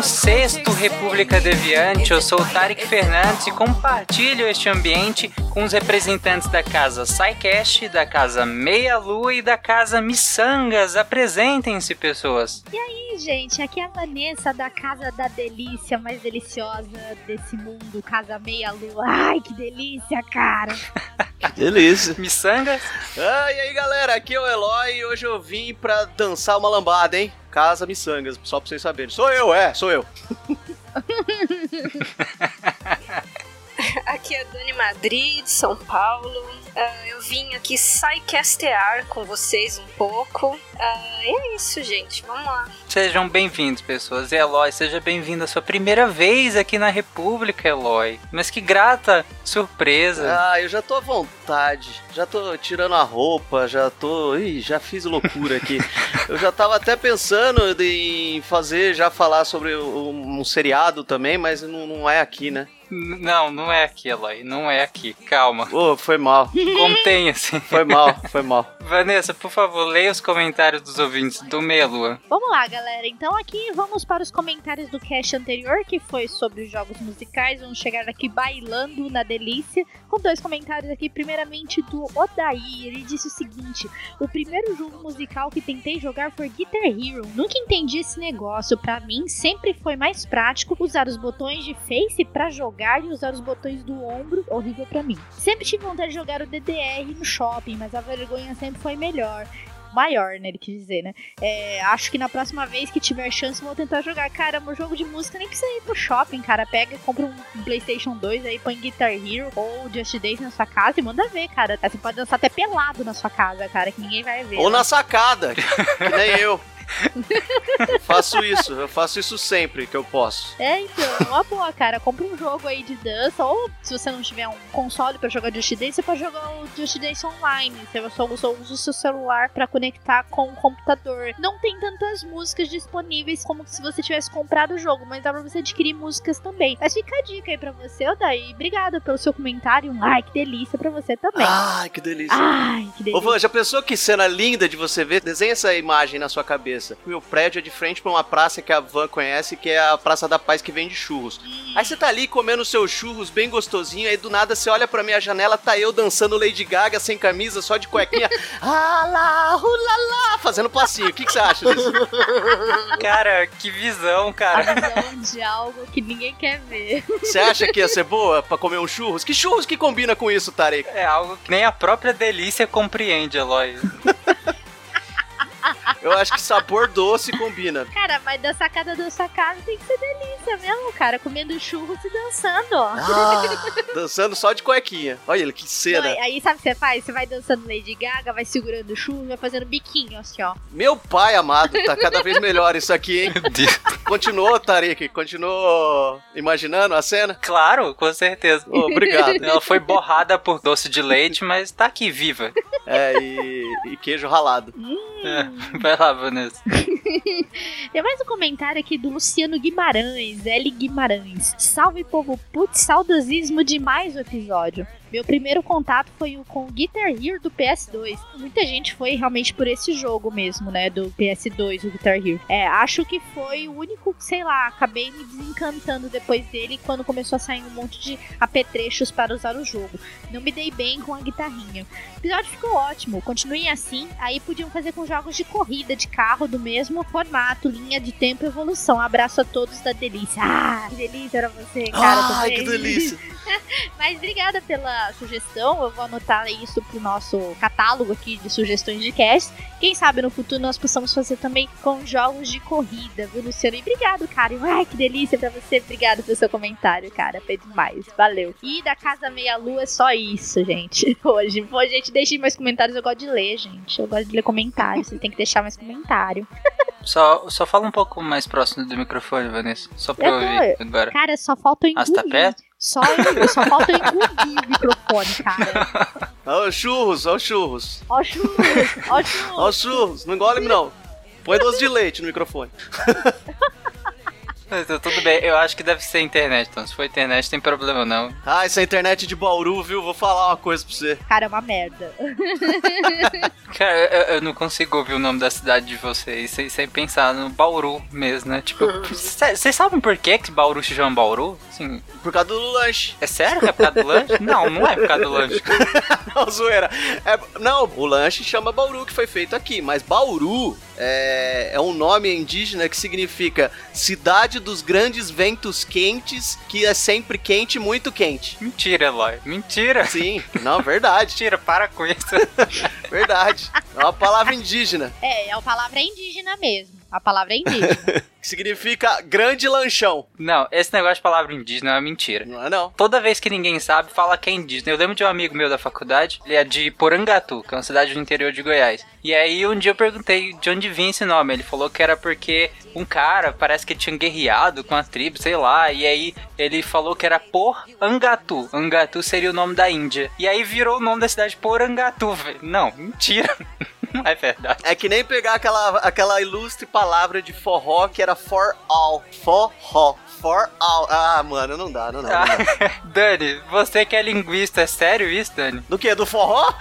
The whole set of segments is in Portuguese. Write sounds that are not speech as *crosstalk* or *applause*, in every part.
16 República Deviante, eu sou o Tarek Fernandes e compartilho este ambiente com os representantes da Casa SciCast, da Casa Meia Lua e da Casa Missangas. Apresentem-se, pessoas. E aí, gente, aqui é a Vanessa da Casa da Delícia mais deliciosa desse mundo, Casa Meia Lua. Ai, que delícia, cara! *laughs* Delícia. *laughs* Missangas? Ah, e aí galera, aqui é o Eloy e hoje eu vim pra dançar uma lambada, hein? Casa Missangas, só pra vocês saberem. Sou eu, é, sou eu. *laughs* Aqui é a Dani Madrid, de São Paulo. Ah, eu vim aqui sidecastear com vocês um pouco. Ah, e é isso, gente. Vamos lá. Sejam bem-vindos, pessoas. E Eloy, seja bem-vindo à sua primeira vez aqui na República, Eloy. Mas que grata surpresa. Ah, eu já tô à vontade, já tô tirando a roupa, já tô. Ih, já fiz loucura aqui. *laughs* eu já tava até pensando em fazer, já falar sobre um, um seriado também, mas não, não é aqui, né? Não, não é aqui, Eloy. Não é aqui. Calma. Ô, foi mal, Contenha-se. foi mal, foi mal. Vanessa, por favor, leia os comentários dos ouvintes do Meia Lua. Vamos lá, galera. Então aqui vamos para os comentários do cast anterior, que foi sobre os jogos musicais. Vamos chegar aqui bailando na delícia, com dois comentários aqui. Primeiramente do Odaí. Ele disse o seguinte: O primeiro jogo musical que tentei jogar foi Guitar Hero. Nunca entendi esse negócio. Pra mim, sempre foi mais prático usar os botões de face pra jogar e usar os botões do ombro. Horrível pra mim. Sempre tive vontade de jogar o DDR no shopping, mas a vergonha sempre foi melhor. Maior, né? Ele quis dizer, né? É, acho que na próxima vez que tiver chance, vou tentar jogar. Cara, meu jogo de música nem precisa ir pro shopping, cara. Pega, compra um PlayStation 2 aí, põe Guitar Hero ou Just Dance na sua casa e manda ver, cara. Você pode dançar até pelado na sua casa, cara, que ninguém vai ver. Ou na sacada, que nem eu. *laughs* Eu *laughs* faço isso, eu faço isso sempre que eu posso. É, então, é uma boa, cara. Compra um jogo aí de dança, ou se você não tiver um console pra jogar Just Dance, você pode jogar o Just Dance online. Você só usa, usa o seu celular pra conectar com o computador. Não tem tantas músicas disponíveis como se você tivesse comprado o jogo, mas dá pra você adquirir músicas também. Mas fica a dica aí pra você, Odaí. Obrigada pelo seu comentário. Um like, delícia pra você também. Ai, que delícia. Ai, que Ô, delícia. Van, já pensou que cena linda de você ver? Desenha essa imagem na sua cabeça. O meu prédio é de frente pra uma praça que a Van conhece, que é a Praça da Paz que vende churros. Aí você tá ali comendo seus churros bem gostosinho, aí do nada você olha pra minha janela, tá eu dançando Lady Gaga sem camisa, só de cuequinha. *laughs* ah lá, ulala, fazendo passinho. O que, que você acha disso? Cara, que visão, A cara. visão de algo que ninguém quer ver. Você acha que ia ser boa pra comer um churros? Que churros que combina com isso, Tarek? É algo que nem a própria delícia compreende, Eloy. Eu acho que sabor doce combina. Cara, mas da sacada da sua casa tem que ser delícia mesmo, cara. Comendo churros e dançando, ó. Ah, dançando só de cuequinha. Olha ele, que Não, cena. aí sabe o que você faz? Você vai dançando Lady Gaga, vai segurando o churro, vai fazendo biquinho, assim, ó. Meu pai amado, tá cada vez melhor isso aqui, hein? Meu Deus. Continuou, Tarek? Continuou imaginando a cena? Claro, com certeza. Ô, obrigado. *laughs* Ela foi borrada por doce de leite, mas tá aqui viva. É, e, e queijo ralado. É, vai lá, Vanessa. *laughs* Tem mais um comentário aqui do Luciano Guimarães, L. Guimarães. Salve, povo putz, saudosismo demais o episódio. Meu primeiro contato foi o com o Guitar Hero do PS2. Muita gente foi realmente por esse jogo mesmo, né? Do PS2, o Guitar Hero. É, acho que foi o único, sei lá, acabei me desencantando depois dele quando começou a sair um monte de apetrechos para usar o jogo. Não me dei bem com a guitarrinha. O episódio ficou ótimo, continuem assim. Aí podiam fazer com jogos de corrida de carro do mesmo formato, linha de tempo e evolução. Abraço a todos da delícia. Ah, que delícia era você, cara. Ai, também. que delícia. *laughs* *laughs* Mas obrigada pela sugestão. Eu vou anotar isso pro nosso catálogo aqui de sugestões de cast. Quem sabe no futuro nós possamos fazer também com jogos de corrida, viu, Luciano? E obrigado, cara. Ai, que delícia pra você. Obrigado pelo seu comentário, cara. Foi demais. Valeu. E da Casa Meia Lua é só isso, gente. *laughs* Hoje. Pô, gente, deixem mais comentários. Eu gosto de ler, gente. Eu gosto de ler comentários. Você tem que deixar mais comentário. Só, só fala um pouco mais próximo do microfone, Vanessa. Só pra eu Eu ouvir agora. Cara, só falta eu Ah, você tá engolir. perto? Só, só falta eu engolir o microfone, cara. Ó, os churros, ó, os churros. Ó, churros, ó, Ó, churros. os churros. Não engole, não. Põe doce de leite no microfone. *laughs* Então, tudo bem, eu acho que deve ser internet, então. Se for internet, não tem problema não. Ah, essa internet de Bauru, viu? Vou falar uma coisa pra você. Cara, é uma merda. *laughs* Cara, eu, eu não consigo ouvir o nome da cidade de vocês sem, sem pensar no Bauru mesmo, né? Tipo, cê- vocês sabem por que que Bauru se chama Bauru? Assim, Por causa do lanche. é sério que é por causa do lanche? Não, não é por causa do lanche. *laughs* Não, zoeira. É, não, o lanche chama Bauru, que foi feito aqui. Mas Bauru é, é um nome indígena que significa cidade dos grandes ventos quentes, que é sempre quente, muito quente. Mentira, Eloy. Mentira. Sim, não, verdade. Mentira, para com isso. *laughs* Verdade. É uma palavra indígena, É, a palavra é indígena mesmo. A palavra é indígena. *laughs* que significa grande lanchão. Não, esse negócio de palavra indígena é uma mentira. Não é não? Toda vez que ninguém sabe, fala que é indígena. Eu lembro de um amigo meu da faculdade, ele é de Porangatu, que é uma cidade do interior de Goiás. E aí um dia eu perguntei de onde vinha esse nome. Ele falou que era porque um cara parece que tinha guerreado com a tribo, sei lá. E aí ele falou que era Porangatu. Angatu seria o nome da Índia. E aí virou o nome da cidade Porangatu, velho. Não, mentira. *laughs* É verdade. É que nem pegar aquela, aquela ilustre palavra de forró que era for all. Forró. For all. Ah, mano, não dá, não dá. Não dá. *laughs* Dani, você que é linguista, é sério isso, Dani? Do que? Do forró?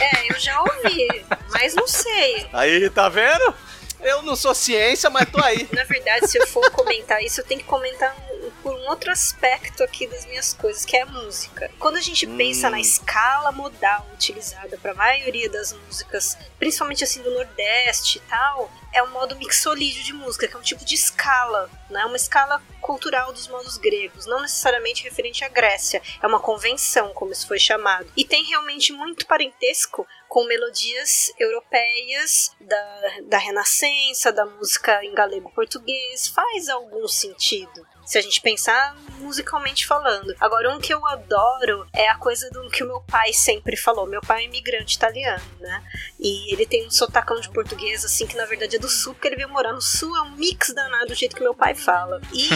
É, eu já ouvi, mas não sei. Aí, tá vendo? Eu não sou ciência, mas tô aí. Na verdade, se eu for comentar isso, eu tenho que comentar um- por um outro aspecto aqui das minhas coisas, que é a música. Quando a gente pensa na escala modal utilizada para a maioria das músicas, principalmente assim do Nordeste e tal, é um modo mixolídio de música, que é um tipo de escala, né? Uma escala cultural dos modos gregos, não necessariamente referente à Grécia. É uma convenção, como isso foi chamado. E tem realmente muito parentesco com melodias europeias da, da Renascença, da música em galego-português. Faz algum sentido. Se a gente pensar musicalmente falando. Agora, um que eu adoro é a coisa do que o meu pai sempre falou. Meu pai é imigrante italiano, né? E ele tem um sotacão de português, assim, que na verdade é do sul, porque ele veio morar no sul, é um mix danado do jeito que meu pai fala. E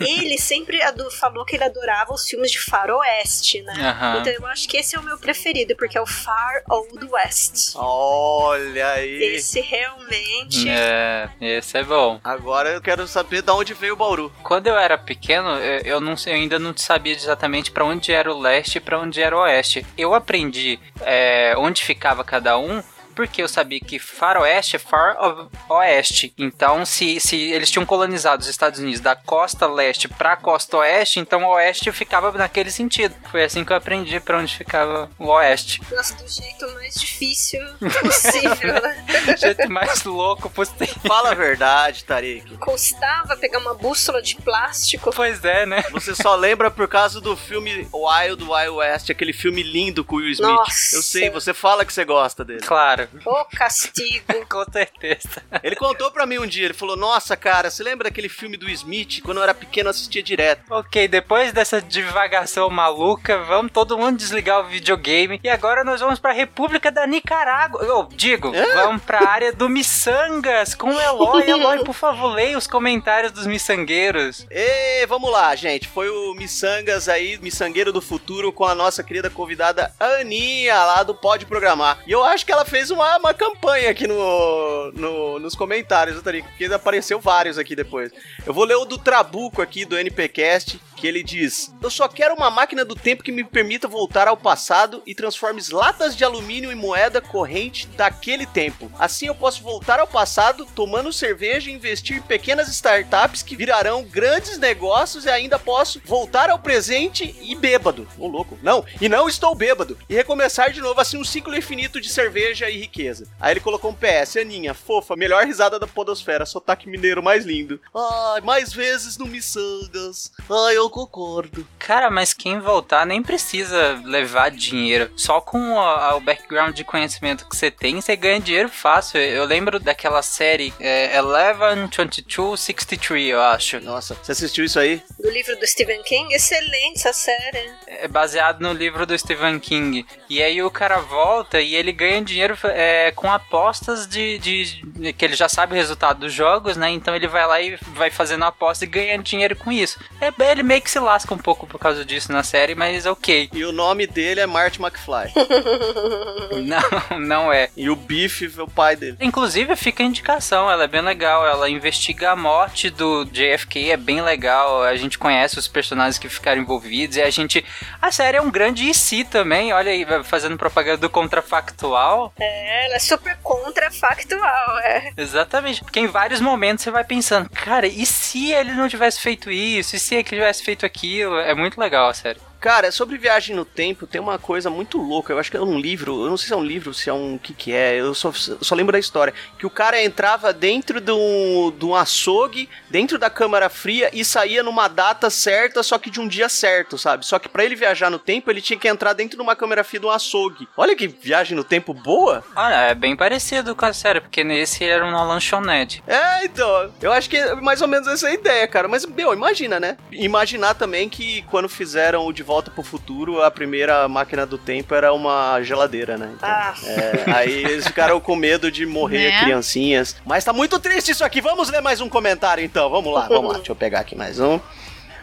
*laughs* ele sempre falou que ele adorava os filmes de faroeste, né? Aham. Então eu acho que esse é o meu preferido, porque é o Far Old West. Olha aí. Esse realmente. É, esse é bom. Agora eu quero saber de onde veio o Bauru. Quando eu era pequeno, eu eu não eu ainda não sabia exatamente pra onde era o leste e pra onde era o oeste. Eu aprendi é, onde ficava cada um. Porque eu sabia que faroeste é far of- oeste. Então, se, se eles tinham colonizado os Estados Unidos da costa leste pra costa oeste, então o oeste ficava naquele sentido. Foi assim que eu aprendi pra onde ficava o oeste. *laughs* Nossa, do jeito mais difícil possível, né? *laughs* Do jeito mais louco possível. Fala a verdade, Tarik. Custava pegar uma bússola de plástico. Pois é, né? Você só lembra por causa do filme Wild Wild West, aquele filme lindo com o Will Smith. Nossa. Eu sei, você fala que você gosta dele. Claro. Ô, castigo. *laughs* Com certeza. Ele contou pra mim um dia, ele falou: Nossa, cara, você lembra daquele filme do Smith? Quando eu era pequeno, eu assistia direto. Ok, depois dessa divagação maluca, vamos todo mundo desligar o videogame. E agora nós vamos pra República da Nicarágua. Eu digo, vamos pra área do Missangas com o Eloy. *laughs* Eloy, por favor, leia os comentários dos miçangueiros. E vamos lá, gente. Foi o Missangas aí, Missangueiro do Futuro, com a nossa querida convidada Aninha, lá do Pode Programar. E eu acho que ela fez uma, uma campanha aqui no, no- nos comentários, Tarik? Porque apareceu vários aqui depois. Eu vou ler o do Trabuco aqui, do NPcast, que ele diz: Eu só quero uma máquina do tempo que me permita voltar ao passado e transforme latas de alumínio em moeda corrente daquele tempo. Assim eu posso voltar ao passado, tomando cerveja e investir em pequenas startups que virarão grandes negócios e ainda posso voltar ao presente e bêbado. Ô louco. Não, e não estou bêbado. E recomeçar de novo assim um ciclo infinito de cerveja e riqueza. Aí ele colocou um PS, Aninha, fofa, melhor risada da podosfera, sotaque mineiro mais lindo. Ai, mais vezes no Missangas. Ai, eu não concordo. Cara, mas quem voltar nem precisa levar dinheiro. Só com a- a- o background de conhecimento que você tem, você ganha dinheiro fácil. Eu lembro daquela série é, Eleven, 22, 63, eu acho. Nossa, você assistiu isso aí? Do livro do Stephen King, excelente essa série. É baseado no livro do Stephen King. E aí o cara volta e ele ganha dinheiro é, com apostas de, de- de- que ele já sabe o resultado dos jogos, né? Então ele vai lá e vai fazendo aposta e ganha dinheiro com isso. É, ele meio que se lasca um pouco por causa disso na série, mas ok. E o nome dele é Marty McFly. *laughs* Não, não é. e o Biff é o pai dele. Inclusive, fica a indicação, ela é bem legal. Ela investiga a morte do JFK, é bem legal. A gente conhece os personagens que ficaram envolvidos e a gente. A série é um grande IC também, olha aí, fazendo propaganda do contrafactual. É, ela é super contrafactual, é. Exatamente, porque em vários momentos você vai pensando, cara, e se ele não tivesse feito isso? E se ele tivesse feito aquilo? É muito legal a série. Cara, sobre viagem no tempo, tem uma coisa muito louca. Eu acho que é um livro, eu não sei se é um livro, se é um o que que é. Eu só, só lembro da história. Que o cara entrava dentro de um, de um açougue, dentro da câmara fria e saía numa data certa, só que de um dia certo, sabe? Só que pra ele viajar no tempo, ele tinha que entrar dentro de uma câmara fria de um açougue. Olha que viagem no tempo boa. Olha, é bem parecido com a série, porque nesse era uma lanchonete. É, então, eu acho que é mais ou menos essa a ideia, cara. Mas, meu, imagina, né? Imaginar também que quando fizeram o De Volta pro Futuro, a primeira máquina do tempo era uma geladeira, né? Então, Ah, é, aí eles ficaram com medo de morrer Né? criancinhas. Mas tá muito triste isso aqui. Vamos ler mais um comentário, então. Vamos lá, vamos lá. Deixa eu pegar aqui mais um.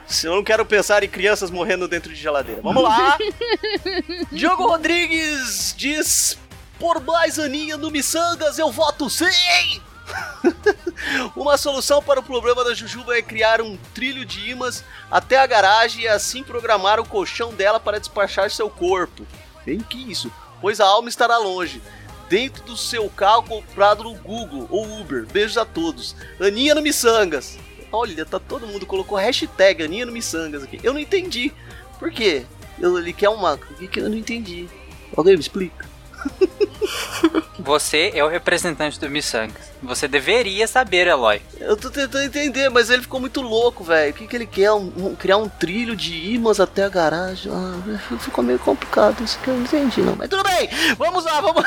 Se eu não quero pensar em crianças morrendo dentro de geladeira. Vamos lá. *laughs* Diogo Rodrigues diz... Por mais Aninha no Missangas, eu voto sim! *laughs* Uma solução para o problema da Jujuba é criar um trilho de imãs até a garagem e assim programar o colchão dela para despachar seu corpo. Bem que isso, pois a alma estará longe. Dentro do seu carro comprado no Google ou Uber. Beijos a todos. Aninha no Missangas. Olha, tá todo mundo colocou hashtag Aninha no Missangas aqui. Eu não entendi. Por quê? Ele quer uma. O que eu não entendi? Alguém me explica? *laughs* Você é o representante do Missangas. Você deveria saber, Eloy. Eu tô tentando entender, mas ele ficou muito louco, velho. O que, que ele quer? Um- um- criar um trilho de imãs até a garagem? Ah, ficou meio complicado isso que eu não entendi, não. Mas tudo bem, vamos lá, vamos.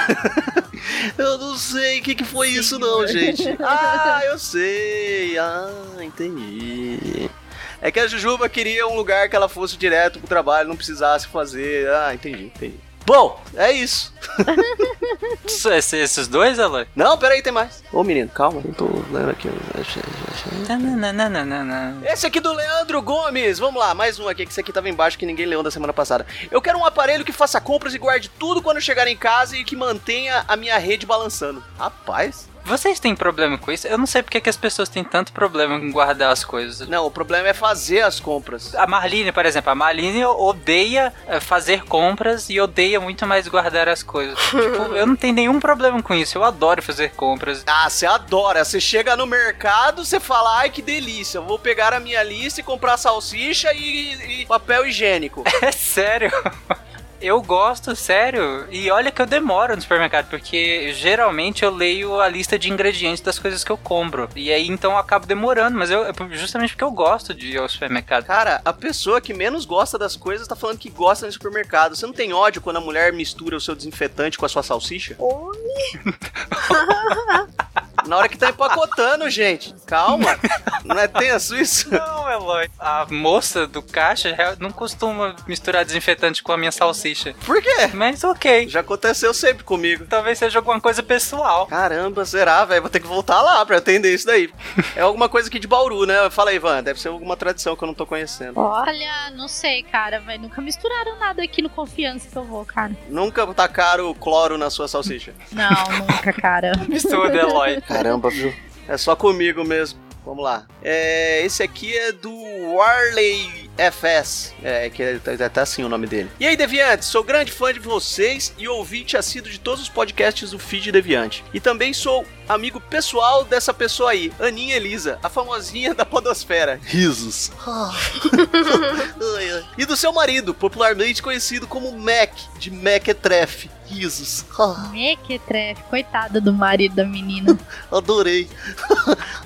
*laughs* eu não sei o que, que foi isso, não, gente. *laughs* Ah, eu sei. Ah, entendi. É que a Jujuba queria um lugar que ela fosse direto pro trabalho, não precisasse fazer. Ah, entendi, entendi. Bom, é isso. *laughs* Esses, esses dois, Eloy? Não, peraí, tem mais. Ô menino, calma, eu tô lendo aqui. Esse aqui do Leandro Gomes. Vamos lá, mais um aqui, que esse aqui tava embaixo que ninguém leu da semana passada. Eu quero um aparelho que faça compras e guarde tudo quando chegar em casa e que mantenha a minha rede balançando. Rapaz. Vocês têm problema com isso? Eu não sei porque que as pessoas têm tanto problema em guardar as coisas. Não, o problema é fazer as compras. A Marlene, por exemplo, a Marlene odeia eh, fazer compras e odeia muito mais guardar as coisas. *laughs* tipo, eu não tenho nenhum problema com isso. Eu adoro fazer compras. Ah, você adora. Você chega no mercado, você fala, ai que delícia, eu vou pegar a minha lista e comprar salsicha e, e papel higiênico. *laughs* É sério. Eu gosto, sério. E olha que eu demoro no supermercado, porque geralmente eu leio a lista de ingredientes das coisas que eu compro. E aí então eu acabo demorando, mas eu justamente porque eu gosto de ir ao supermercado. Cara, a pessoa que menos gosta das coisas tá falando que gosta no supermercado. Você não tem ódio quando a mulher mistura o seu desinfetante com a sua salsicha? Oi? *laughs* Na hora que tá empacotando, gente. Calma. Não é tenso isso? Não, Eloy. A moça do caixa não costuma misturar desinfetante com a minha salsicha. Por quê? Mas ok. Já aconteceu sempre comigo. Talvez seja alguma coisa pessoal. Caramba, será, velho? Vou ter que voltar lá pra atender isso daí. É alguma coisa aqui de Bauru, né? Fala aí, Ivan. Deve ser alguma tradição que eu não tô conhecendo. Olha, não sei, cara, vai. Nunca misturaram nada aqui no confiança que eu vou, cara. Nunca tacaram cloro na sua salsicha. Não, nunca, cara. Mistura, Eloy. *laughs* Caramba, viu? É só comigo mesmo. Vamos lá. É, esse aqui é do Warley FS. É, que é, tá, tá assim o nome dele. E aí, Deviante, sou grande fã de vocês e ouvinte assíduo de todos os podcasts do Feed Deviante. E também sou amigo pessoal dessa pessoa aí, Aninha Elisa, a famosinha *laughs* da podosfera. Risos. *laughs* E do seu marido, popularmente conhecido como Mac, de Mequetrefe. Risos. *laughs* Mequetrefe, coitada do marido da menina. Adorei.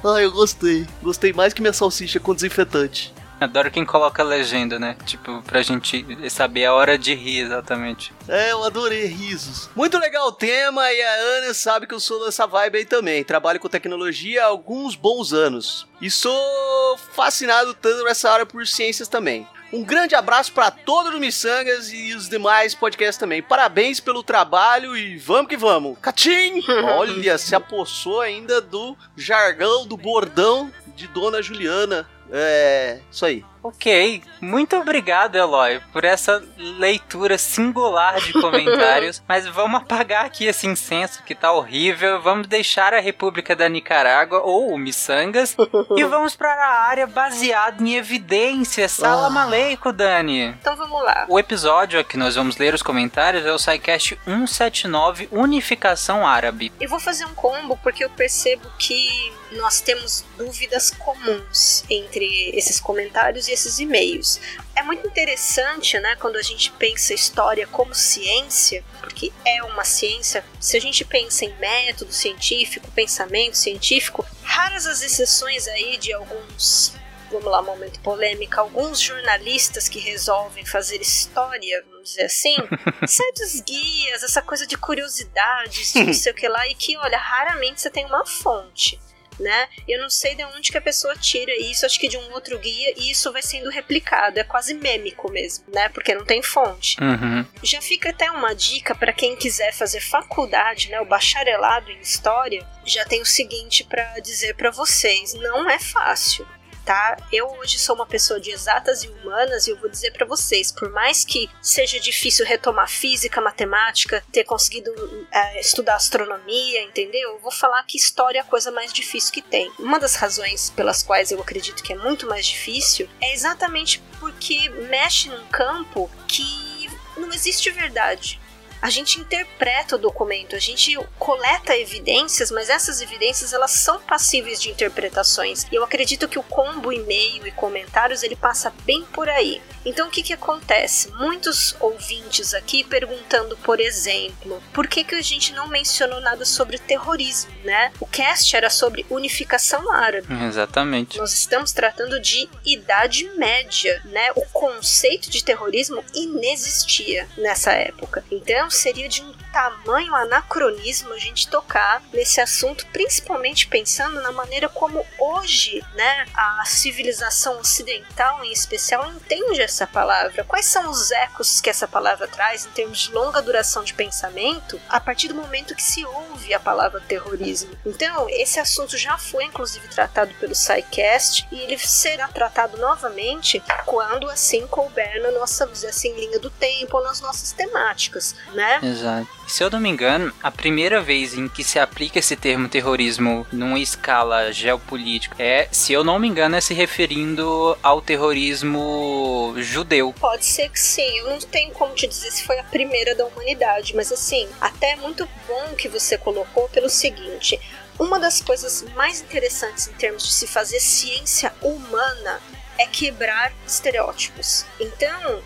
Ai, eu gostei. Gostei mais que minha salsicha com desinfetante. Adoro quem coloca legenda, né? Tipo, pra gente saber a hora de rir exatamente. É, eu adorei risos. Muito legal o tema e a Ana sabe que eu sou dessa vibe aí também. Trabalho com tecnologia há alguns bons anos. E sou fascinado tanto nessa área por ciências também. Um grande abraço para todos os Missangas e os demais podcasts também. Parabéns pelo trabalho e vamos que vamos. Catim! *laughs* Olha, se apossou ainda do jargão, do bordão de Dona Juliana. É, isso aí. Ok, muito obrigado, Eloy, por essa leitura singular de comentários. *laughs* Mas vamos apagar aqui esse incenso que tá horrível. Vamos deixar a República da Nicarágua ou o Missangas *laughs* e vamos para a área baseada em evidências. Salam aleikum, Dani. Então vamos lá. O episódio a que nós vamos ler os comentários é o SciCast 179 Unificação Árabe. Eu vou fazer um combo porque eu percebo que nós temos dúvidas comuns entre esses comentários e esses e-mails. É muito interessante, né, quando a gente pensa história como ciência, porque é uma ciência. Se a gente pensa em método científico, pensamento científico, raras as exceções aí de alguns vamos lá, momento polêmica, alguns jornalistas que resolvem fazer história, vamos dizer assim, *laughs* certos guias, essa coisa de curiosidades, de não sei o que lá, e que, olha, raramente você tem uma fonte. Né? Eu não sei de onde que a pessoa tira isso, acho que de um outro guia, e isso vai sendo replicado. É quase mêmico mesmo, né? Porque não tem fonte. Uhum. Já fica até uma dica para quem quiser fazer faculdade, né, o bacharelado em história, já tem o seguinte para dizer para vocês, não é fácil. Tá? Eu hoje sou uma pessoa de exatas e humanas e eu vou dizer para vocês, por mais que seja difícil retomar física, matemática, ter conseguido é, estudar astronomia, entendeu? Eu vou falar que história é a coisa mais difícil que tem. Uma das razões pelas quais eu acredito que é muito mais difícil é exatamente porque mexe num campo que não existe verdade a gente interpreta o documento, a gente coleta evidências, mas essas evidências elas são passíveis de interpretações. E eu acredito que o combo e-mail e comentários ele passa bem por aí. Então o que que acontece? Muitos ouvintes aqui perguntando, por exemplo, por que que a gente não mencionou nada sobre terrorismo, né? O cast era sobre unificação árabe. Exatamente. Nós estamos tratando de Idade Média, né? O conceito de terrorismo inexistia nessa época. Então seria de um tamanho anacronismo a gente tocar nesse assunto, principalmente pensando na maneira como hoje, né, a civilização ocidental em especial entende essa palavra. Quais são os ecos que essa palavra traz em termos de longa duração de pensamento a partir do momento que se ouve a palavra terrorismo? Então, esse assunto já foi inclusive tratado pelo SciCast e ele será tratado novamente quando assim couber na nossa, assim, linha do tempo ou nas nossas temáticas, né? Exato. Se eu não me engano, a primeira vez em que se aplica esse termo terrorismo numa escala geopolítica é, se eu não me engano, é se referindo ao terrorismo judeu. Pode ser que sim, eu não tenho como te dizer se foi a primeira da humanidade, mas assim, até é muito bom que você colocou pelo seguinte: uma das coisas mais interessantes em termos de se fazer ciência humana é quebrar estereótipos. Então,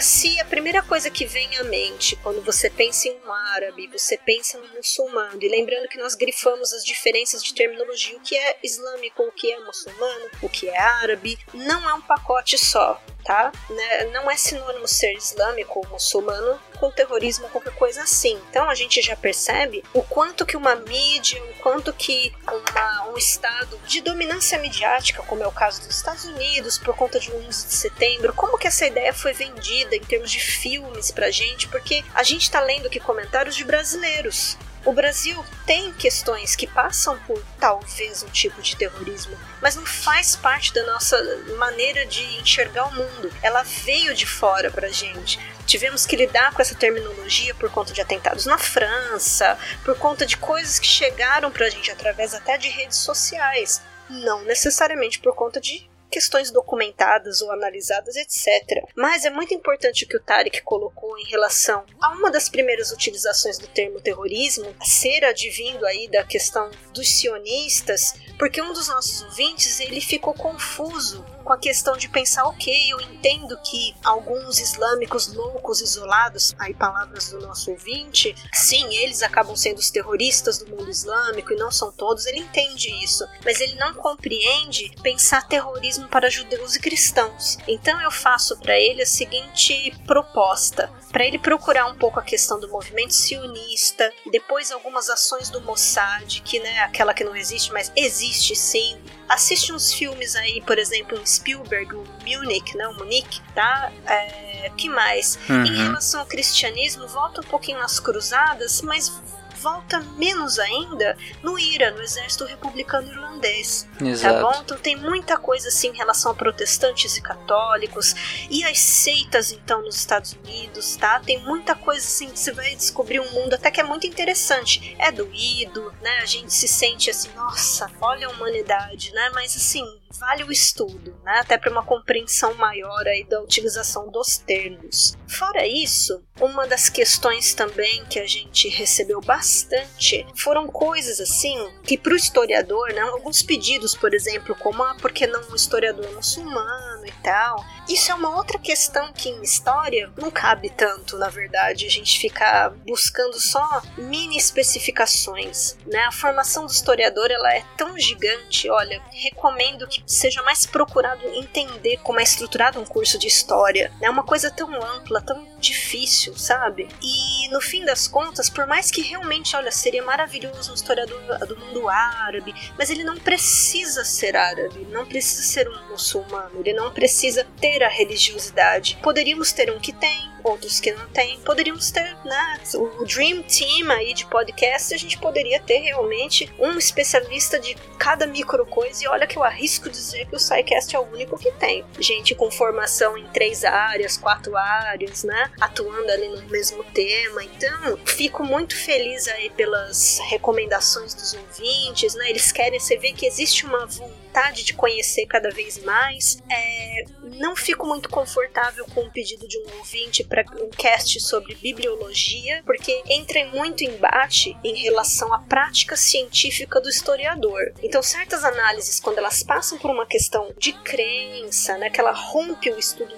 se a primeira coisa que vem à mente quando você pensa em um árabe, você pensa no muçulmano, e lembrando que nós grifamos as diferenças de terminologia, o que é islâmico, o que é muçulmano, o que é árabe, não é um pacote só. Tá? Né? Não é sinônimo ser islâmico ou muçulmano com terrorismo ou qualquer coisa assim. Então a gente já percebe o quanto que uma mídia, o quanto que uma, um estado de dominância midiática, como é o caso dos Estados Unidos, por conta de 11 de setembro, como que essa ideia foi vendida em termos de filmes pra gente, porque a gente tá lendo aqui comentários de brasileiros. O Brasil tem questões que passam por talvez um tipo de terrorismo, mas não faz parte da nossa maneira de enxergar o mundo. Ela veio de fora pra gente. Tivemos que lidar com essa terminologia por conta de atentados na França, por conta de coisas que chegaram pra gente através até de redes sociais, não necessariamente por conta de questões documentadas ou analisadas, etc. Mas é muito importante o que o Tarek colocou em relação a uma das primeiras utilizações do termo terrorismo, ser advindo aí da questão dos sionistas, porque um dos nossos ouvintes ele ficou confuso com a questão de pensar, ok, eu entendo que alguns islâmicos loucos, isolados, aí palavras do nosso ouvinte, sim, eles acabam sendo os terroristas do mundo islâmico e não são todos, ele entende isso, mas ele não compreende pensar terrorismo para judeus e cristãos. Então eu faço para ele a seguinte proposta: para ele procurar um pouco a questão do movimento sionista, depois algumas ações do Mossad, que né, aquela que não existe, mas existe sim. Assiste uns filmes aí, por exemplo, um Spielberg, o Munich, não, Munique, tá? É, que mais? Uhum. Em relação ao cristianismo, volta um pouquinho nas cruzadas, mas volta menos ainda no IRA, no Exército Republicano Irlandês. Tá Exato. bom? Então tem muita coisa assim em relação a protestantes e católicos e as seitas então nos Estados Unidos, tá? Tem muita coisa assim que você vai descobrir um mundo até que é muito interessante. É doído, né? A gente se sente assim, nossa, olha a humanidade, né? Mas assim, vale o estudo, né? Até para uma compreensão maior aí da utilização dos termos. Fora isso, uma das questões também que a gente recebeu bastante foram coisas assim que para o historiador, né? Alguns pedidos, por exemplo, como ah, por que não um historiador muçulmano e tal. Isso é uma outra questão que em história não cabe tanto, na verdade, a gente ficar buscando só mini especificações, né? A formação do historiador ela é tão gigante, olha, recomendo que seja mais procurado entender como é estruturado um curso de história. É uma coisa tão ampla, tão difícil, sabe? E no fim das contas, por mais que realmente, olha, seria maravilhoso um historiador do mundo árabe, mas ele não precisa ser árabe, não precisa ser um muçulmano, ele não precisa ter a religiosidade. Poderíamos ter um que tem, outros que não tem. Poderíamos ter, né? O Dream Team aí de podcast, a gente poderia ter realmente um especialista de cada micro coisa. E olha que eu arrisco dizer que o SciCast é o único que tem. Gente com formação em três áreas, quatro áreas, né? Atuando ali no mesmo tema. Então, fico muito feliz aí pelas recomendações dos ouvintes, né? Eles querem, você vê que existe uma vontade de conhecer cada vez mais. É, não fico muito confortável com o pedido de um ouvinte para um cast sobre bibliologia, porque entra muito embate em relação à prática científica do historiador. Então, certas análises, quando elas passam por uma questão de crença, né, que ela rompe o estudo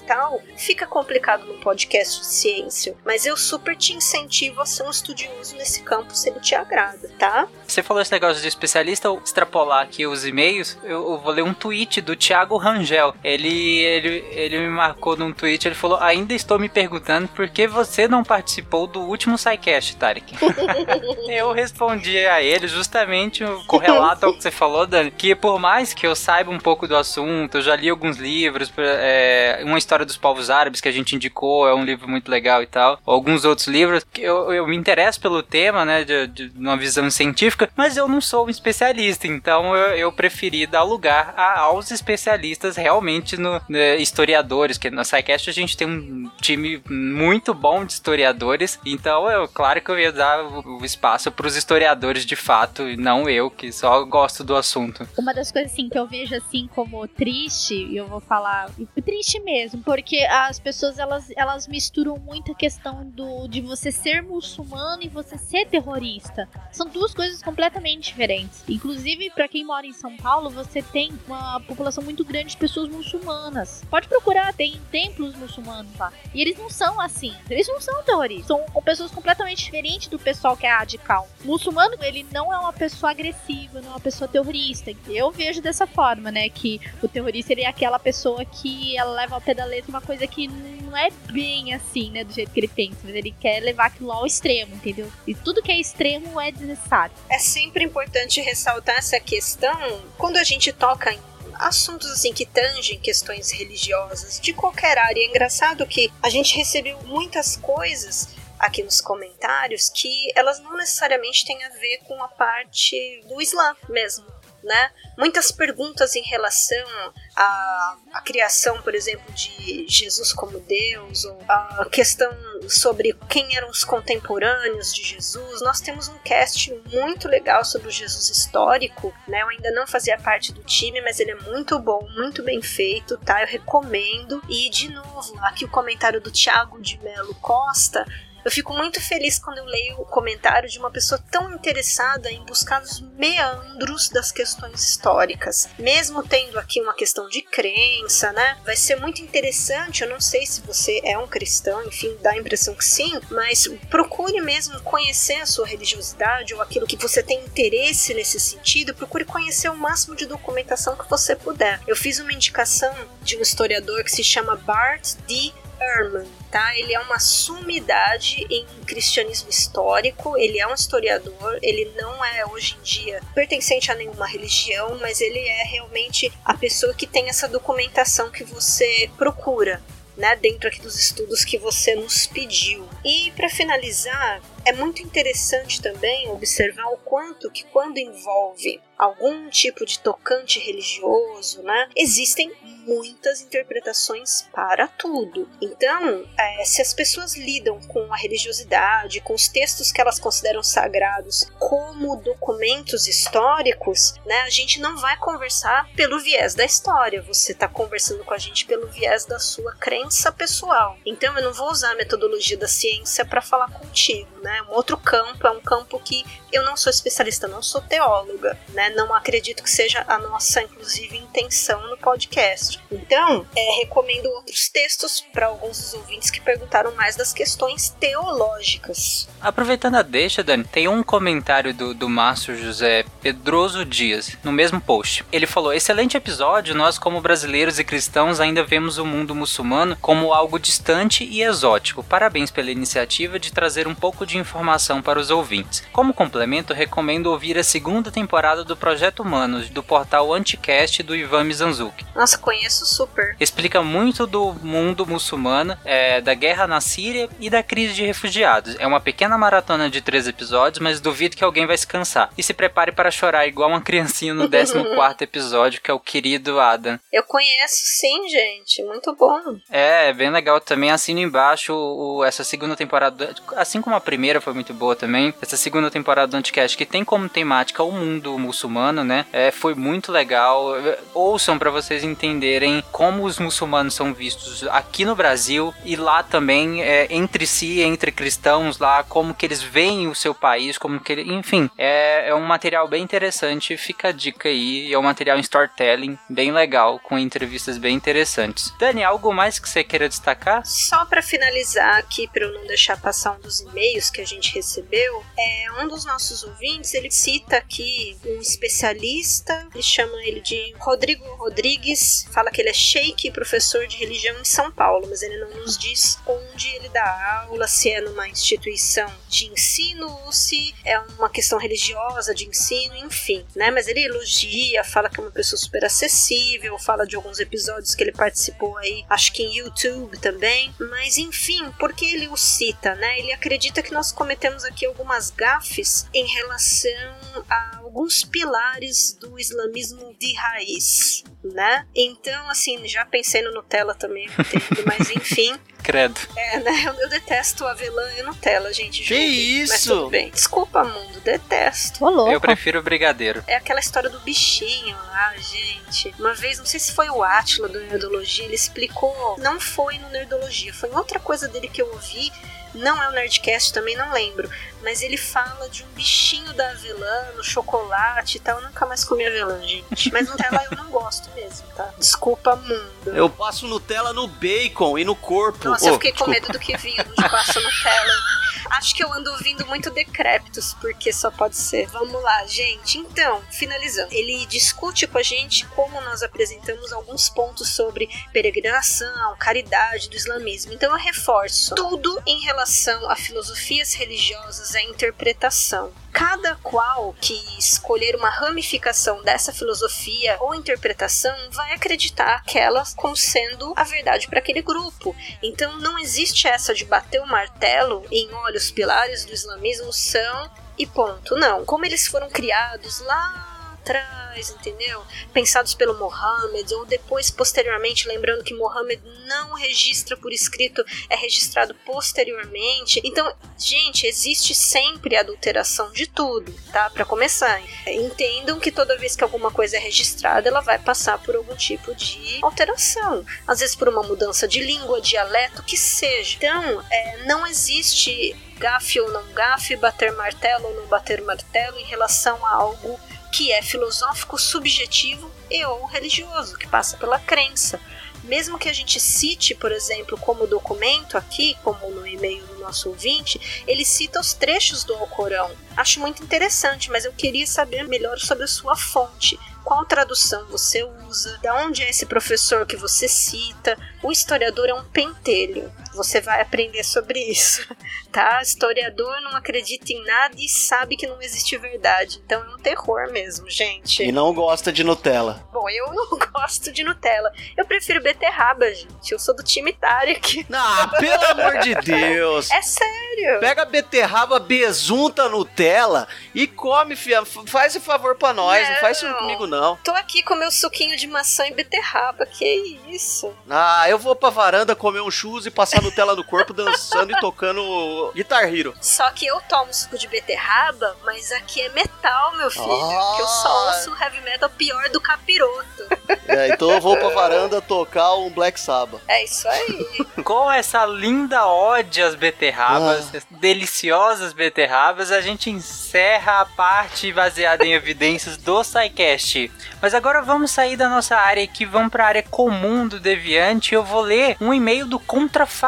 documental, fica complicado no podcast de ciência. Mas eu super te incentivo a ser um estudioso nesse campo se ele te agrada, tá? Você falou esse negócio de especialista, eu extrapolar aqui os e-mails, eu, eu vou ler um tweet do Thiago Rangel. Ele, ele, ele me marcou num tweet, ele falou, ainda estou me perguntando por que você não participou do último SciCast, Tarek. *laughs* eu respondi a ele justamente o correlato ao que você falou, Dani, que por mais que eu saiba um pouco do assunto, eu já li alguns livros, é, uma história dos povos árabes que a gente indicou, é um livro muito legal e tal, alguns outros livros, que eu, eu me interesso pelo tema, né, de, de uma visão científica, mas eu não sou um especialista, então eu, eu preferi dar lugar a, aos especialistas realmente no, né, historiadores, que na SciCast a gente tem um time muito bom de historiadores, então eu, claro que eu ia dar o, o espaço para os historiadores de fato, e não eu, que só gosto do assunto. Uma das coisas assim que eu vejo assim como triste, e eu vou falar triste mesmo, porque as pessoas elas, elas misturam muito a questão do de você ser muçulmano e você ser terrorista. São duas coisas completamente diferentes. Inclusive, para quem mora em São Paulo, você tem uma população muito grande de pessoas muçulmanas. Pode procurar, tem templos muçulmanos lá. E eles não são assim. Eles não são terroristas. São pessoas completamente diferentes do pessoal que é radical. O muçulmano, ele não é uma pessoa agressiva, não é uma pessoa terrorista. Eu vejo dessa forma, né? Que o terrorista ele é aquela pessoa que ela leva ao pé da letra uma coisa que não é bem assim, né? Do jeito que ele pensa. Mas ele quer levar aquilo ao extremo, entendeu? E tudo que é extremo é desnecessário. É sempre importante ressaltar essa questão quando a gente toca em assuntos assim que tangem questões religiosas de qualquer área. É engraçado que a gente recebeu muitas coisas aqui nos comentários que elas não necessariamente têm a ver com a parte do Islã mesmo. Né? Muitas perguntas em relação à, à criação, por exemplo, de Jesus como Deus, ou a questão sobre quem eram os contemporâneos de Jesus. Nós temos um cast muito legal sobre o Jesus histórico, né? Eu ainda não fazia parte do time, mas ele é muito bom, muito bem feito, tá? Eu recomendo. E de novo, aqui o comentário do Thiago de Melo Costa Eu fico muito feliz quando eu leio o comentário de uma pessoa tão interessada em buscar os meandros das questões históricas. Mesmo tendo aqui uma questão de crença, né? Vai ser muito interessante. Eu não sei se você é um cristão, enfim, dá a impressão que sim, mas procure mesmo conhecer a sua religiosidade ou aquilo que você tem interesse nesse sentido. Procure conhecer o máximo de documentação que você puder. Eu fiz uma indicação de um historiador que se chama Bart D. Ehrman, tá? Ele é uma sumidade em cristianismo histórico, ele é um historiador, ele não é hoje em dia pertencente a nenhuma religião, mas ele é realmente a pessoa que tem essa documentação que você procura. Né, dentro aqui dos estudos que você nos pediu. E para finalizar, é muito interessante também observar o quanto que quando envolve algum tipo de tocante religioso, né, existem muitas interpretações para tudo. Então, é, se as pessoas lidam com a religiosidade, com os textos que elas consideram sagrados como documentos históricos, né, a gente não vai conversar pelo viés da história. Você está conversando com a gente pelo viés da sua crença pessoal. Então, eu não vou usar a metodologia da ciência para falar contigo, né? Um outro campo é um campo que eu não sou especialista, não sou teóloga, né? Não acredito que seja a nossa, inclusive, intenção no podcast. Então, é, recomendo outros textos para alguns dos ouvintes que perguntaram mais das questões teológicas. Aproveitando a deixa, Dani, tem um comentário do, do Márcio José Pedroso Dias, no mesmo post. Ele falou: Excelente episódio, nós, como brasileiros e cristãos, ainda vemos o mundo muçulmano como algo distante e exótico. Parabéns pela iniciativa de trazer um pouco de informação para os ouvintes. Como complemento, recomendo ouvir a segunda temporada do Projeto Humanos, do portal Anticast do Ivan Mizanzuki. Nossa, conheço super. Explica muito do mundo muçulmano, é, da guerra na Síria e da crise de refugiados. É uma pequena maratona de três episódios, mas duvido que alguém vai se cansar. E se prepare para chorar igual uma criancinha no 14 *laughs* episódio, que é o querido Adam. Eu conheço sim, gente. Muito bom. É, é bem legal também. Assino embaixo o, essa segunda temporada, assim como a primeira foi muito boa também. Essa segunda temporada do Anticast, que tem como temática o mundo muçulmano, né? É, foi muito legal. Ouçam para vocês entenderem como os muçulmanos são vistos aqui no Brasil e lá também, é, entre si, entre cristãos lá, como que eles veem o seu país, como que ele, enfim, é, é um material bem interessante, fica a dica aí, é um material em storytelling bem legal, com entrevistas bem interessantes. Dani, algo mais que você queira destacar? Só para finalizar aqui, para eu não deixar passar um dos e-mails que a gente recebeu, é um dos nossos ouvintes, ele cita aqui um especialista, ele chama ele de Rodrigo Rodrigues, fala que ele é sheik professor de religião em São Paulo, mas ele não nos diz onde ele dá aula, se é numa instituição de ensino ou se é uma questão religiosa de ensino, enfim, né? Mas ele elogia, fala que é uma pessoa super acessível, fala de alguns episódios que ele participou aí, acho que em YouTube também, mas enfim, porque ele o cita, né? Ele acredita que nós cometemos aqui algumas gafes em relação a alguns pilares do islamismo de raiz, né? Então, assim, já pensei no Nutella também, *laughs* mas enfim. Credo. É, né? Eu, eu detesto avelã e Nutella, gente. Que julguem, Mas isso? tudo bem. Desculpa, mundo, detesto. Ô, louco. Eu prefiro o brigadeiro. É aquela história do bichinho lá, gente. Uma vez, não sei se foi o Átila do Nerdologia, ele explicou. Não foi no Nerdologia, foi em outra coisa dele que eu ouvi. Não é o Nerdcast, também não lembro. Mas ele fala de um bichinho da avelã no chocolate e tal. Eu nunca mais comi avelã, gente. Mas Nutella eu não gosto mesmo, tá? Desculpa, mundo. Eu passo Nutella no bacon e no corpo. Nossa, eu Ô, fiquei com desculpa. medo do que vinha de passa Nutella. *laughs* Acho que eu ando ouvindo muito decrépitos, porque só pode ser. Vamos lá, gente. Então, finalizando. Ele discute com a gente como nós apresentamos alguns pontos sobre peregrinação, caridade do islamismo. Então eu reforço tudo em relação a filosofias religiosas, a interpretação. Cada qual que escolher uma ramificação dessa filosofia ou interpretação vai acreditar aquela como sendo a verdade para aquele grupo. Então não existe essa de bater o martelo em olha, os pilares do islamismo são e ponto. Não. Como eles foram criados lá atrás, entendeu? Pensados pelo Mohammed, ou depois, posteriormente, lembrando que Mohammed não registra por escrito, é registrado posteriormente. Então, gente, existe sempre adulteração de tudo, tá? Para começar. Entendam que toda vez que alguma coisa é registrada, ela vai passar por algum tipo de alteração. Às vezes por uma mudança de língua, dialeto, que seja. Então, é, não existe gafe ou não gafe, bater martelo ou não bater martelo em relação a algo que é filosófico, subjetivo e ou religioso, que passa pela crença. Mesmo que a gente cite, por exemplo, como documento aqui, como no e-mail do nosso ouvinte, ele cita os trechos do Alcorão. Acho muito interessante, mas eu queria saber melhor sobre a sua fonte. Qual tradução você usa? Da onde é esse professor que você cita? O historiador é um pentelho. Você vai aprender sobre isso, *laughs* tá? Historiador não acredita em nada e sabe que não existe verdade. Então é um terror mesmo, gente. E não gosta de Nutella. Bom, eu *laughs* não gosto de Nutella. Eu prefiro beterraba, gente. Eu sou do time Tarek. *laughs* Ah, pelo amor de Deus! É sério. Pega beterraba, besunta Nutella e come, fia. Faz esse favor pra nós, não, Não. faz isso comigo não. Tô aqui com meu suquinho de maçã e beterraba. Que isso? Ah, eu vou pra varanda comer um churros e passar Nutella no corpo, dançando e tocando Guitar Hero. Só que eu tomo suco de beterraba, mas aqui é metal, meu filho. Ah. Que eu só ouço heavy metal pior do capiroto. *laughs* É, então eu vou pra varanda tocar um Black Sabbath. É isso aí. *laughs* Com essa linda ode às beterrabas, Ah. deliciosas beterrabas, a gente encerra a parte baseada em evidências do SciCast. Mas agora vamos sair da nossa área aqui, vamos para a área comum do Deviante. Eu vou ler um e-mail do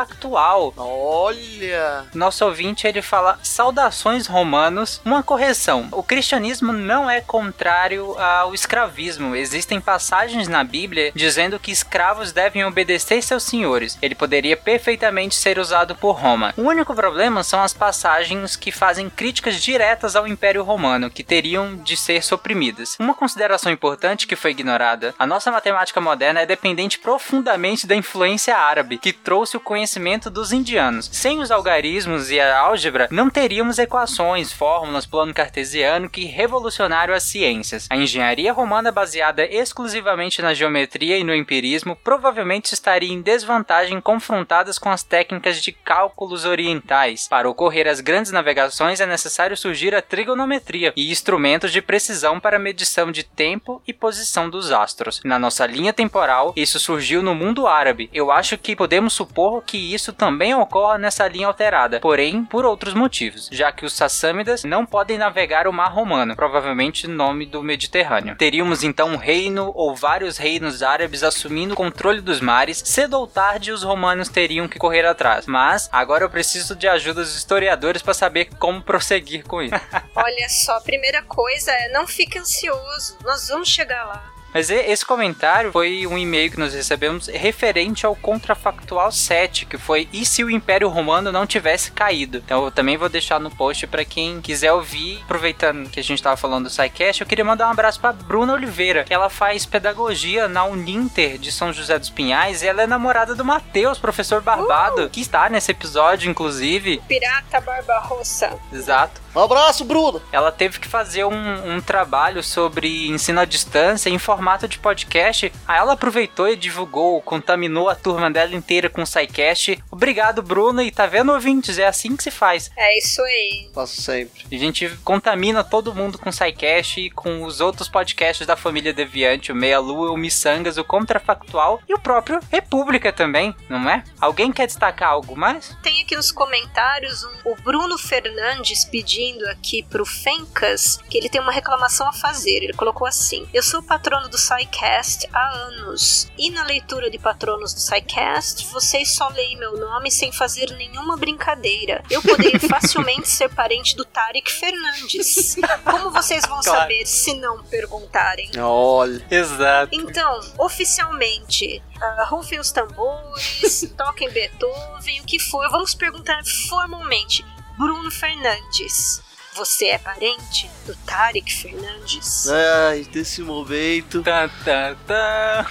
Contrafactual. Olha! Nosso ouvinte ele fala: Saudações romanos. Uma correção: o cristianismo não é contrário ao escravismo. Existem passagens na Bíblia dizendo que escravos devem obedecer seus senhores. Ele poderia perfeitamente ser usado por Roma. O único problema são as passagens que fazem críticas diretas ao Império Romano, que teriam de ser suprimidas. Uma consideração importante que foi ignorada: a nossa matemática moderna é dependente profundamente da influência árabe, que trouxe o conhecimento dos indianos. Sem os algarismos e a álgebra, não teríamos equações, fórmulas, plano cartesiano que revolucionaram as ciências. A engenharia romana baseada exclusivamente na geometria e no empirismo provavelmente estaria em desvantagem confrontadas com as técnicas de cálculos orientais. Para ocorrer as grandes navegações é necessário surgir a trigonometria e instrumentos de precisão para medição de tempo e posição dos astros. Na nossa linha temporal, isso surgiu no mundo árabe. Eu acho que podemos supor que isso também ocorra nessa linha alterada, porém por outros motivos, já que os sassâmidas não podem navegar o mar romano, provavelmente nome do Mediterrâneo. Teríamos então um reino ou vários reinos árabes assumindo o controle dos mares, cedo ou tarde os romanos teriam que correr atrás. Mas agora eu preciso de ajuda dos historiadores para saber como prosseguir com isso. *laughs* Olha só, a primeira coisa é não fique ansioso. Nós vamos chegar lá. Mas esse comentário foi um e-mail que nós recebemos referente ao Contrafactual 7, que foi e se o Império Romano não tivesse caído. Então eu também vou deixar no post para quem quiser ouvir. Aproveitando que a gente estava falando do SciCast, eu queria mandar um abraço para Bruna Oliveira, que ela faz pedagogia na Uninter de São José dos Pinhais e ela é namorada do Matheus, professor Barbado, que está nesse episódio, inclusive. Pirata Barbarossa. Exato. Um abraço, Bruno! Ela teve que fazer um, um trabalho sobre ensino à distância em formato de podcast. Aí ela aproveitou e divulgou, contaminou a turma dela inteira com o SciCast. Obrigado, Bruno. E tá vendo, ouvintes? É assim que se faz. É isso aí. Faço sempre. A gente contamina todo mundo com o SciCast e com os outros podcasts da família Deviante, o Meia Lua, o Missangas, o Contrafactual e o próprio República também, não é? Alguém quer destacar algo mais? Tem aqui nos comentários um- o Bruno Fernandes pedindo aqui pro Fencas que ele tem uma reclamação a fazer. Ele colocou assim: Eu sou patrono do SciCast há anos. E na leitura de patronos do SciCast, vocês só leem meu nome sem fazer nenhuma brincadeira. Eu poderia *laughs* facilmente ser parente do Tarek Fernandes. Como vocês vão Claro. saber se não perguntarem? Olha. Exato. Então, oficialmente, ah, rufem os tambores, *laughs* toquem Beethoven, o que for. Vamos perguntar formalmente. Bruno Fernandes, você é parente do Tarek Fernandes? Ai, desse momento. Tá, tá, tá.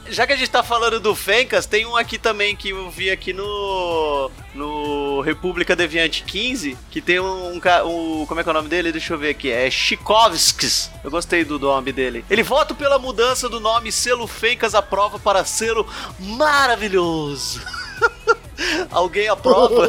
*laughs* Já que a gente tá falando do Fencas, tem um aqui também que eu vi aqui no. no República Deviante 15, que tem um, um, um- Como é que é o nome dele? Deixa eu ver aqui. É Chikovskis. Eu gostei do nome dele. Ele vota pela mudança do nome Selo Fencas à prova para selo maravilhoso. Alguém aprova?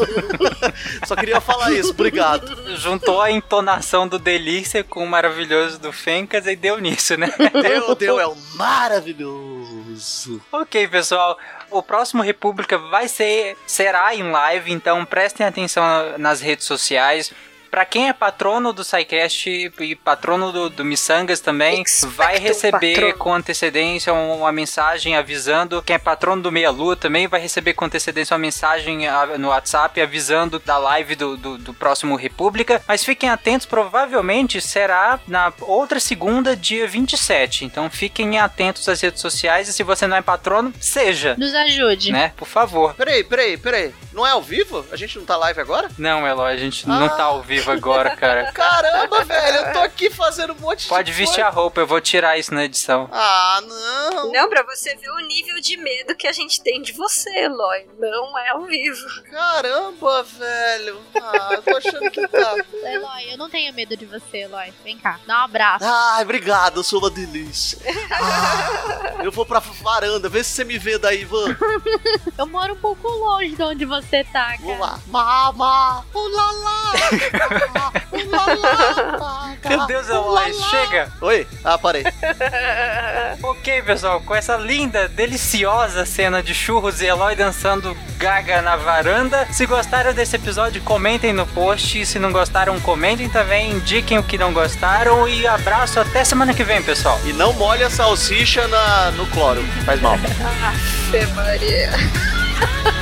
Só queria falar isso, obrigado. Juntou a entonação do Delícia com o maravilhoso do Fencas e deu nisso, né? Deu, deu, é o maravilhoso. ok, pessoal. O próximo República vai ser será em live, então prestem atenção nas redes sociais. Pra quem é patrono do SciCast e patrono do, do Missangas também, Expecto vai receber patrono. com antecedência uma mensagem avisando. Quem é patrono do Meia Lua também vai receber com antecedência uma mensagem ah, no WhatsApp avisando da live do, do, do próximo República. Mas fiquem atentos, provavelmente será na outra segunda, dia 27. Então fiquem atentos às redes sociais e se você não é patrono, seja, Nos ajude. né? Por favor. Peraí, peraí, peraí. Não é ao vivo? A gente não tá live agora? Não, Eloy, a gente não tá ao vivo agora, cara. Caramba, velho, eu tô aqui fazendo um monte Pode de vestir coisa. a roupa, eu vou tirar isso na edição. Ah, não. Não, pra você ver o nível de medo que a gente tem de você, Eloy. Não é ao vivo. Caramba, velho. Ah, eu tô achando que tá. *laughs* Eloy, eu não tenho medo de você, Eloy. Vem cá, dá um abraço. Ai, obrigado, eu sou uma delícia. Ah, *laughs* eu vou pra varanda, vê se você me vê daí, Ivan. Eu moro um pouco longe de onde você tá, cara. Vou lá. Mama, ulala. *laughs* Meu Deus, Eloy, chega! Oi? Ah, parei. *laughs* Ok, pessoal, com essa linda, deliciosa cena de churros e Eloy dançando gaga na varanda. Se gostaram desse episódio, comentem no post. Se não gostaram, comentem também, indiquem o que não gostaram. E abraço, até semana que vem, pessoal. E não molhe a salsicha na, no cloro, faz mal. *laughs* Fê Maria. *laughs*